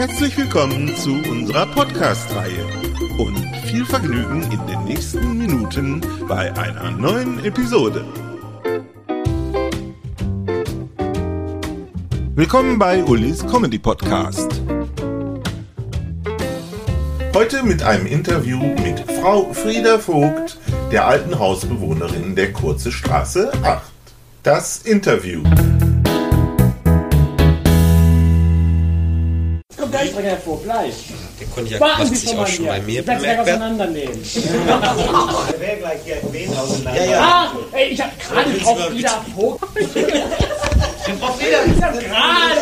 Herzlich willkommen zu unserer Podcast-Reihe und viel Vergnügen in den nächsten Minuten bei einer neuen Episode. Willkommen bei Ulis Comedy Podcast. Heute mit einem Interview mit Frau Frieda Vogt, der alten Hausbewohnerin der Kurze Straße 8. Das Interview. Dran hervor, gleich. Der Cognac Warten macht Sie sich schon auch mal schon hier. bei mir Ich werde gleich bemerkbar. auseinandernehmen. Der wäre gleich hier in Wien auseinander. Ja, ja. Ah, ey, ich habe gerade. Frau Frieda, Ich habe gerade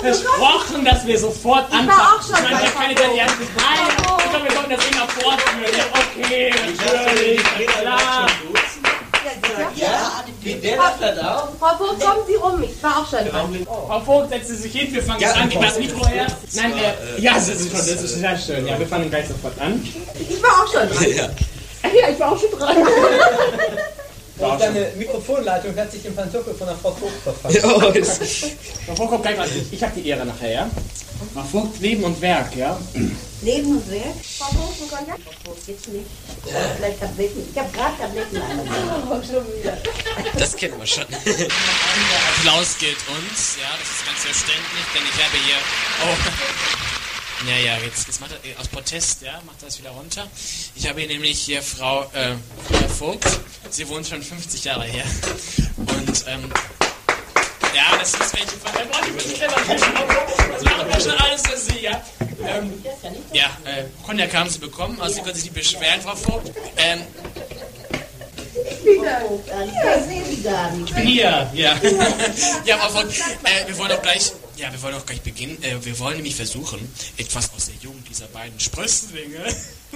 versprochen, dass wir sofort anfangen. auch schon ich meine, bei das kann ich ja nicht ernst Nein, ich glaube, wir sollten das immer fortführen. Ja, okay, natürlich, klar. Ja, wie der das auch? Frau Vogt, kommen Sie rum. Ich war auch schon dran. Frau Vogt, setzen Sie sich hin, wir fangen jetzt an. Gib mal das Mikro her. Nein, äh, ja, das ist, schon, das ist sehr schön. Ja, wir fangen gleich sofort an. Ich war auch schon dran. Ja. Ja, ich war auch schon dran. Und deine Mikrofonleitung hat sich im Pantoffel von der Frau Vogt verfasst. Ja, ist- Frau Vogt kommt gleich mal. Ich habe die Ehre nachher, ja? Frau Vogt, Leben und Werk, ja? Leben und Werk. Frau Vogt, ein Cognac? Frau Vogt, geht's nicht. Vielleicht Tabletten. Ich habe gerade Tabletten das kennen wir schon. Applaus gilt uns, ja, das ist ganz verständlich, denn ich habe hier. Oh. Ja, ja, jetzt, jetzt macht er äh, aus Protest, ja, macht er das wieder runter. Ich habe hier nämlich hier Frau äh, Frau Vogt. Sie wohnt schon 50 Jahre her. Und, ähm, ja, das ist welche von der Brauche ich nicht selber fischen. Das machen wir schon alles für Sie, ja. Ähm, ja, äh, Cognac haben Sie bekommen, also Sie können sich nicht beschweren, Frau Vogt. Ähm, gar nicht. Hier, ja. ja, Frau Vogt, äh, wir wollen auch gleich, ja, wir wollen auch gleich beginnen. Äh, wir wollen nämlich versuchen, etwas aus der Jugend dieser beiden Sprösslinge.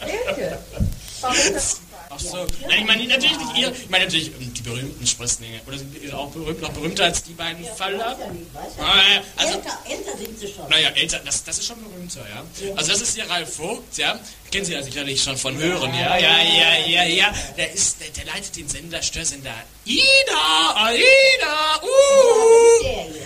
Welche? Ach so. Nein, ich meine natürlich nicht ihr, ich meine natürlich ähm, die berühmten Sprösslinge. Oder sind die auch berühmt, noch berühmter als die beiden Faller? Ah, ja, also, Älter, älter sind Sie schon. naja, älter, das, das ist schon berühmter, ja. Also das ist hier Ralf Vogt, ja. Kennen Sie ja sicherlich schon von Hören, ja, ja, ja, ja, ja. Der ist, der, der leitet den Sender, Störsender Ida, Aida, uh.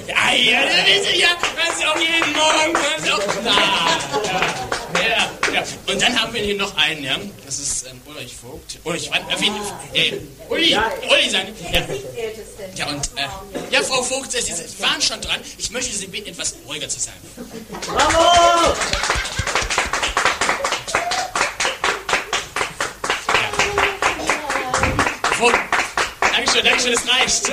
Ja, ja, das ist ja, das ist auch jeden Morgen, das ist auch da. Ja, ja, ja. Und dann haben wir hier noch einen, ja. Das ist ähm, Ulrich Vogt. Ulrich, wann, jeden äh, Uli, Uli sagen. Ja. Ja, und, äh, ja, Frau Vogt, Sie, Sie waren schon dran. Ich möchte Sie bitten, etwas ruhiger zu sein. Bravo! Dankeschön, Dankeschön, das reicht.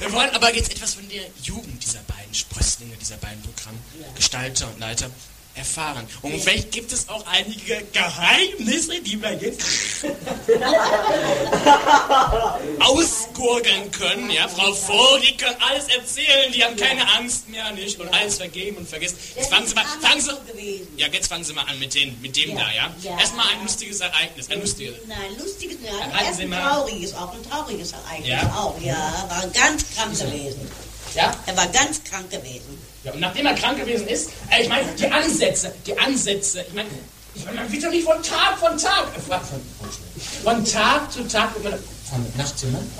Wir wollen aber jetzt etwas von der Jugend dieser beiden Sprösslinge, dieser beiden Programmgestalter und Leiter erfahren. Und vielleicht gibt es auch einige Geheimnisse, die wir jetzt ausgurgeln können. Ja, Frau Vogt, die können alles erzählen, die haben keine Angst mehr, nicht? Und alles vergeben und vergessen. Jetzt fangen Sie mal, fangen Sie, ja, jetzt fangen Sie mal an mit, den, mit dem da, ja? Ja. Erstmal ein lustiges Ereignis, ein lustiges. Nein, lustiges, nein. Erst ein mal- trauriges, auch ein trauriges Ereignis. Ja? Auch, ja. War ganz krank gewesen. Ja? Er war ganz krank gewesen. Ja, und nachdem er krank gewesen ist, äh, ich meine, die Ansätze, die Ansätze, ich meine, ich meine, man wird doch nicht von Tag von Tag, äh, von, von Tag zu Tag, man, von Nacht zu Nacht.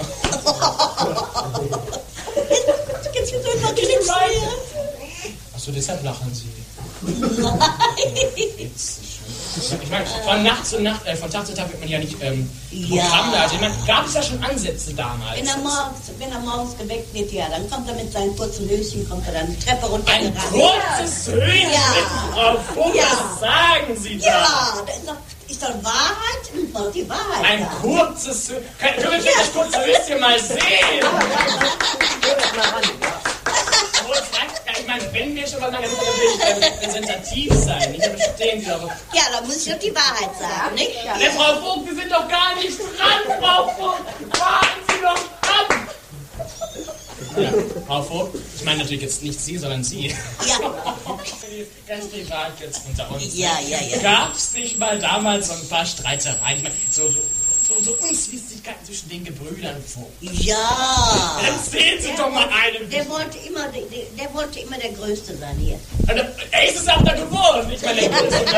Achso, deshalb lachen Sie. Ich meine, von Nacht zu Nacht, äh, von Tag zu Tag wird man ja nicht ähm, Ja. Programm da. Also, ich meine, gab es ja schon Ansätze damals. Wenn er, morgens, wenn er morgens geweckt wird, ja, dann kommt er mit seinen kurzen Höschen, kommt er dann die Treppe runter. Ein kurzes Höschen, Ja. Frau Vogt, Ja. was sagen Sie da? Ja, das ist doch, ist doch Wahrheit und noch die Wahrheit. Ein sagen. kurzes Höschen. Können wir das kurze Höschen mal sehen? Oh, es reicht- ja, Ich meine, wenn wir schon mal dann ich ähm, repräsentativ sein. Nicht verstehen Sie doch. Ja, da muss ich doch die Wahrheit sagen, nicht? Ja. Ne, Frau Vogt, Sie sind doch gar nicht dran, Frau Vogt. Warten Sie doch ab. Ja, Frau Vogt, ich meine natürlich jetzt nicht Sie, sondern Sie. Ja, Ganz privat jetzt unter uns. ja, ja, ja. Gab es nicht mal damals so ein paar Streitereien? Ich meine, so, so Unzwistigkeiten zwischen den Gebrüdern vor. Ja. Erzählen Sie doch mal einen. Der wollte immer, der, der wollte immer der Größte sein hier. Also, Er ist es auch da geworden. Ich meine, der Größte.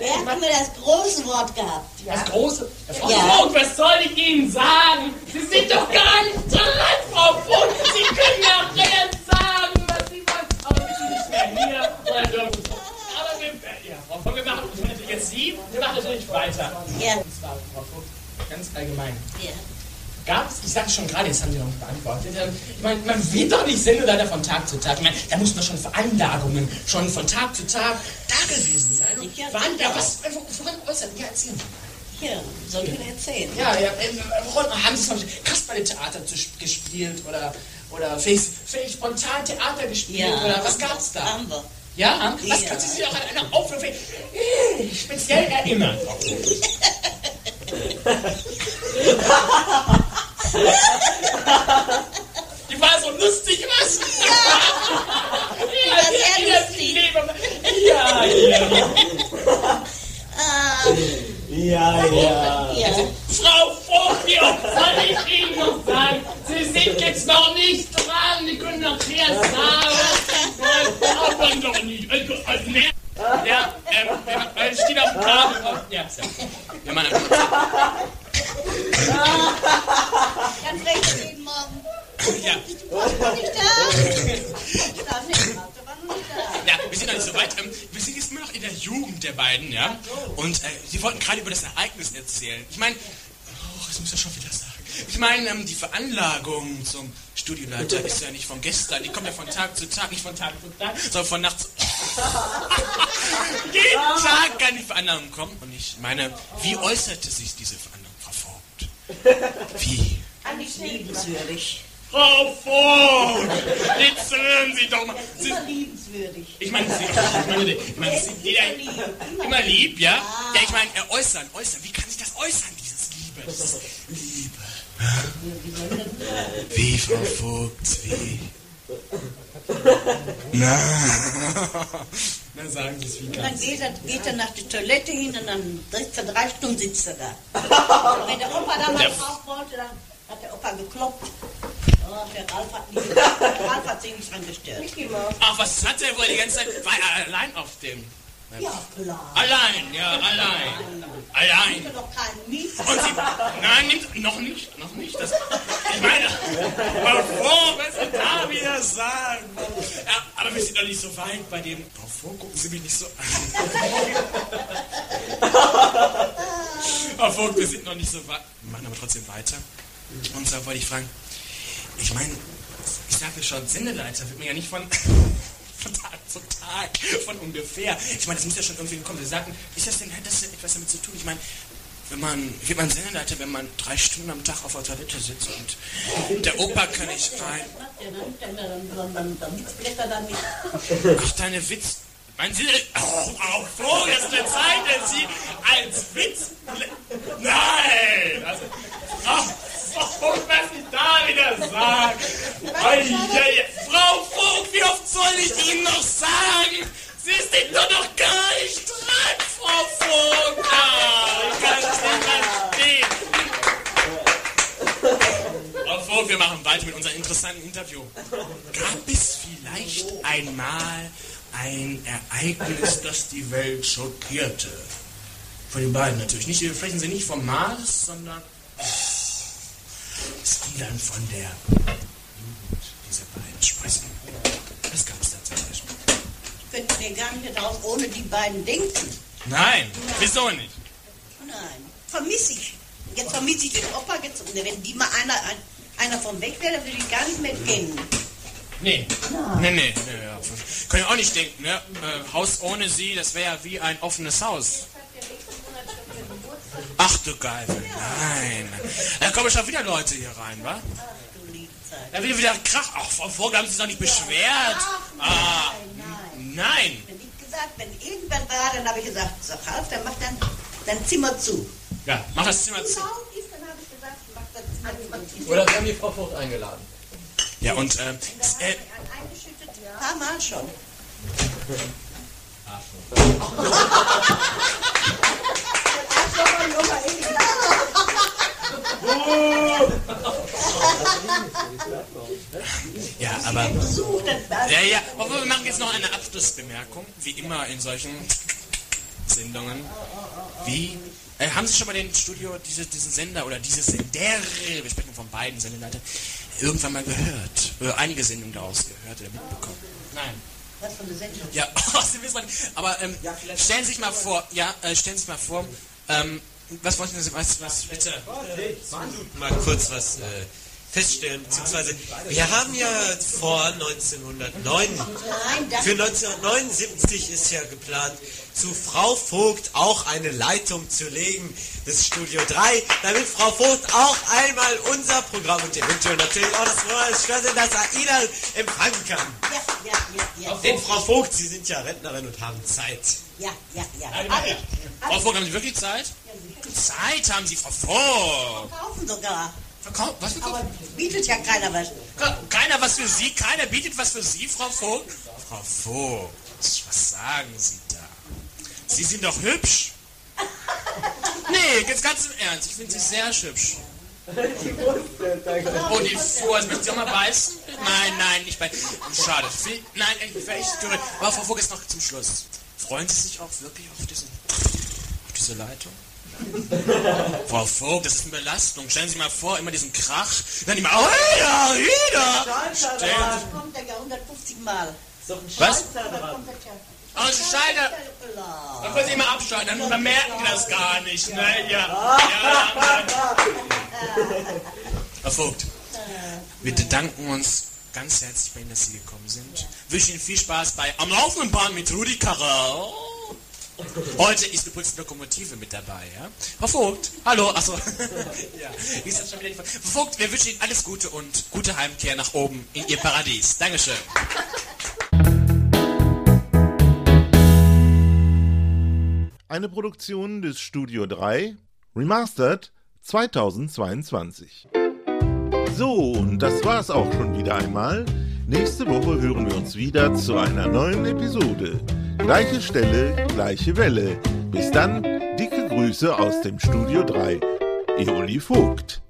Er hat immer das große Wort gehabt. Das große. Frau Ja. Vogt, was soll ich Ihnen sagen? Sie sind doch gar nicht dran, Frau Vogt. Sie können nachher sagen, was Sie wollen. Aber bitte nicht mehr hier. Aber wir, ja, Frau Vogt, wir machen natürlich jetzt Sie. Wir machen natürlich weiter. Ja. Und zwar, Frau Vogt, ganz allgemein. Ja. Gab es, ich sagte schon gerade, jetzt haben Sie noch nicht beantwortet, ähm, ich meine, man wird doch nicht Sendeleiter von Tag zu Tag. Ich meine, da mussten doch schon Veranlagungen schon von Tag zu Tag da gewesen sein. Und Ja, waren da ja. was, woran äußern? Ja, erzählen. Ja, soll ich Ihnen erzählen? Ja, ja, ähm, woran haben Sie zum Beispiel Kasperle-Theater gespielt oder, oder vielleicht, vielleicht spontan Theater gespielt Ja. oder was gab's da? Haben wir. Ja, was Ja. können Sie sich auch an einer äh, speziell erinnern? Die war so lustig, was? Ja! war sehr lustig. Ja, ja. Ah, Ja, ja. ja. Frau Vogt, wie oft soll ich Ihnen noch sagen? Sie sind jetzt noch nicht dran. Sie können nachher sagen. Aber noch nicht. Also, also, ne? Ja, ähm, wir- äh, steht auf dem Kabel. Oh, Ja, so. Wir machen einfach Ganz recht jeden Morgen. Ja. Noch nicht da. Ich. Ja, wir sind noch nicht so weit. Ähm, wir sind jetzt immer noch in der Jugend der beiden, ja? Und äh, sie wollten gerade über das Ereignis erzählen. Ich meine, oh, das muss ich schon wieder sagen. Ich meine, ähm, die Veranlagung zum Studioleiter ist ja nicht von gestern. Die kommt ja von Tag zu Tag, nicht von Tag zu Tag, sondern von Nacht zu... Jeden Tag kann die Veranlagung kommen. Und ich meine, wie äußerte sich diese Veranlagung, Frau Vogt? Wie? Liebenswürdig. Frau Vogt! Jetzt hören Sie doch mal. Sie, Immer liebenswürdig. Ich meine, sie, ich meine, ich meine, sie, jeder, immer lieb, ja? Ja, ich meine, äh, äußern, äußern. Wie kann sich das äußern, dieses Liebe? Dieses Liebe. Wie, Frau Vogt, wie? Na, dann sagen Sie es, wie Dann geht er, geht er nach der Toilette hin und dann für drei Stunden sitzt er da. Und wenn der Opa da mal drauf wollte, dann hat der Opa geklopft. Der Ralf hat, nicht, der Ralf hat sich nicht dran gestört. Ach, was hat er wohl die ganze Zeit? War er allein auf dem? Ja, klar. Allein, ja, allein. Ich Allein. habe doch keinen Mieter. Nein, nicht, noch nicht, noch nicht. Das, ich meine, bevor, was da wieder sagen. Ja, aber wir sind noch nicht so weit bei dem. Bevor, gucken Sie mich nicht so an. Vogt, wir sind noch nicht so weit. Wir machen aber trotzdem weiter. Und zwar wollte ich fragen, ich meine, ich sagte schon, Sendeleiter wird mir ja nicht von, von Tag zu Tag, von ungefähr. Ich meine, das muss ja schon irgendwie kommen. Sie sagten, ist das denn, hat das denn etwas damit zu tun? Ich meine, wenn man, wird man Sendeleiter, wenn man drei Stunden am Tag auf der Toilette sitzt und der Opa kann nicht rein. Ach, deine Witz. Meinen Sie, oh, auch froh, dass eine Zeit, dass Sie als Witz. Nein! Also, Frau Vogt, was ich da wieder sage. Frau Vogt, wie oft soll ich Ihnen noch sagen? Sie sind doch noch gar nicht dran, Frau Vogt. Ah, ich kann es nicht verstehen. Frau Vogt, wir machen weiter mit unserem interessanten Interview. Gab es vielleicht einmal ein Ereignis, das die Welt schockierte? Von den beiden natürlich. Nicht, sprechen Sie nicht vom Mars, sondern dann von der Jugend dieser beiden sprechen. Was gab es da zum Beispiel? Ich könnte mir gar nicht daraus ohne die beiden denken. Nein, wieso nicht? Nein, vermisse ich. Jetzt vermisse ich den Opa. Jetzt, wenn die mal einer, ein, einer von weg wäre, dann würde ich gar nicht mehr kennen. Nee. Nee, nee, nee. Ja. Können auch nicht denken, ne? Äh, Haus ohne sie, das wäre ja wie ein offenes Haus. Du Geifel, nein. Da kommen schon wieder Leute hier rein, wa? Da wird wieder Krach. Ach, Frau Vogel, haben Sie sich noch nicht beschwert? Ah, nein. Gesagt, wenn irgendwann war, dann habe ich gesagt, so Ralf, dann mach dann dein Zimmer zu. Ja, mach das Zimmer Wenn zu. laut ist, dann habe ich gesagt, mach das Zimmer zu. Oder wir haben die Frau Vogt eingeladen. Ja, und ähm, s- äh, Ein paar Mal schon. ja, aber. Ja, ja, aber wir machen jetzt noch eine Abschlussbemerkung, wie immer in solchen Sendungen. Wie? Äh, haben Sie schon mal den Studio, diese, diesen Sender oder diese Sender, wir sprechen von beiden Sendeleitern, irgendwann mal gehört? Oder einige Sendungen daraus gehört oder mitbekommen? Nein. Was von der Sendung? Ja, oh, Sie wissen. Aber ähm, stellen Sie sich mal vor, ja, äh, stellen Sie sich mal vor, ähm, was wollten Sie, was, was, bitte? Mal kurz was äh, feststellen, beziehungsweise wir haben ja vor 1909, Nein, das für 1979 ist ja geplant, zu Frau Vogt auch eine Leitung zu legen, das Studio 3, damit Frau Vogt auch einmal unser Programm und eventuell natürlich auch das Störse, das AIDA empfangen kann. Ja, ja, ja, ja. Denn Frau Vogt, Sie sind ja Rentnerin und haben Zeit. Ja, ja, ja. Hab. Frau Vogt, haben Sie wirklich Zeit? Zeit haben Sie, Frau Vogt. Kaufen sogar. Verkau was Aber verkaufen? bietet ja keiner was. Keiner was für Sie, keiner bietet was für Sie, Frau Vogt. Frau Vogt, was sagen Sie da? Sie sind doch hübsch. Nee, jetzt ganz im Ernst, ich finde Sie sehr hübsch. Oh, die Fuhr, möchten Sie auch mal beißen? Nein, nein, nicht bei. Schade. Nein, ich wäre echt dürre. Aber Frau Vogt, jetzt noch zum Schluss. Freuen Sie sich auch wirklich auf, diesen, auf diese Leitung? Frau Vogt, das ist eine Belastung. Stellen Sie sich mal vor, immer diesen Krach. Dann immer, oh ja, wieder. Stellen Sie Das kommt ja 150 Mal. Ja. Oh, Scheide. Klar. Dann können Sie immer abschalten, dann bemerken die das gar nicht. Ne? Ja. ja. Herr Vogt, wir bedanken uns ganz herzlich bei Ihnen, dass Sie gekommen sind. Wünschen Ihnen viel Spaß bei Am laufenden Bahn mit Rudi Carrell. Heute ist übrigens die Lokomotive mit dabei, ja? Frau Vogt, hallo, achso. ja, wie ist das schon wieder? Frau Vogt, wir wünschen Ihnen alles Gute und gute Heimkehr nach oben in Ihr Paradies. Dankeschön. Eine Produktion des Studio 3, Remastered 2022. So, und das war's auch schon wieder einmal. Nächste Woche hören wir uns wieder zu einer neuen Episode. Gleiche Stelle, gleiche Welle. Bis dann, dicke Grüße aus dem Studio 3. Eoli Vogt.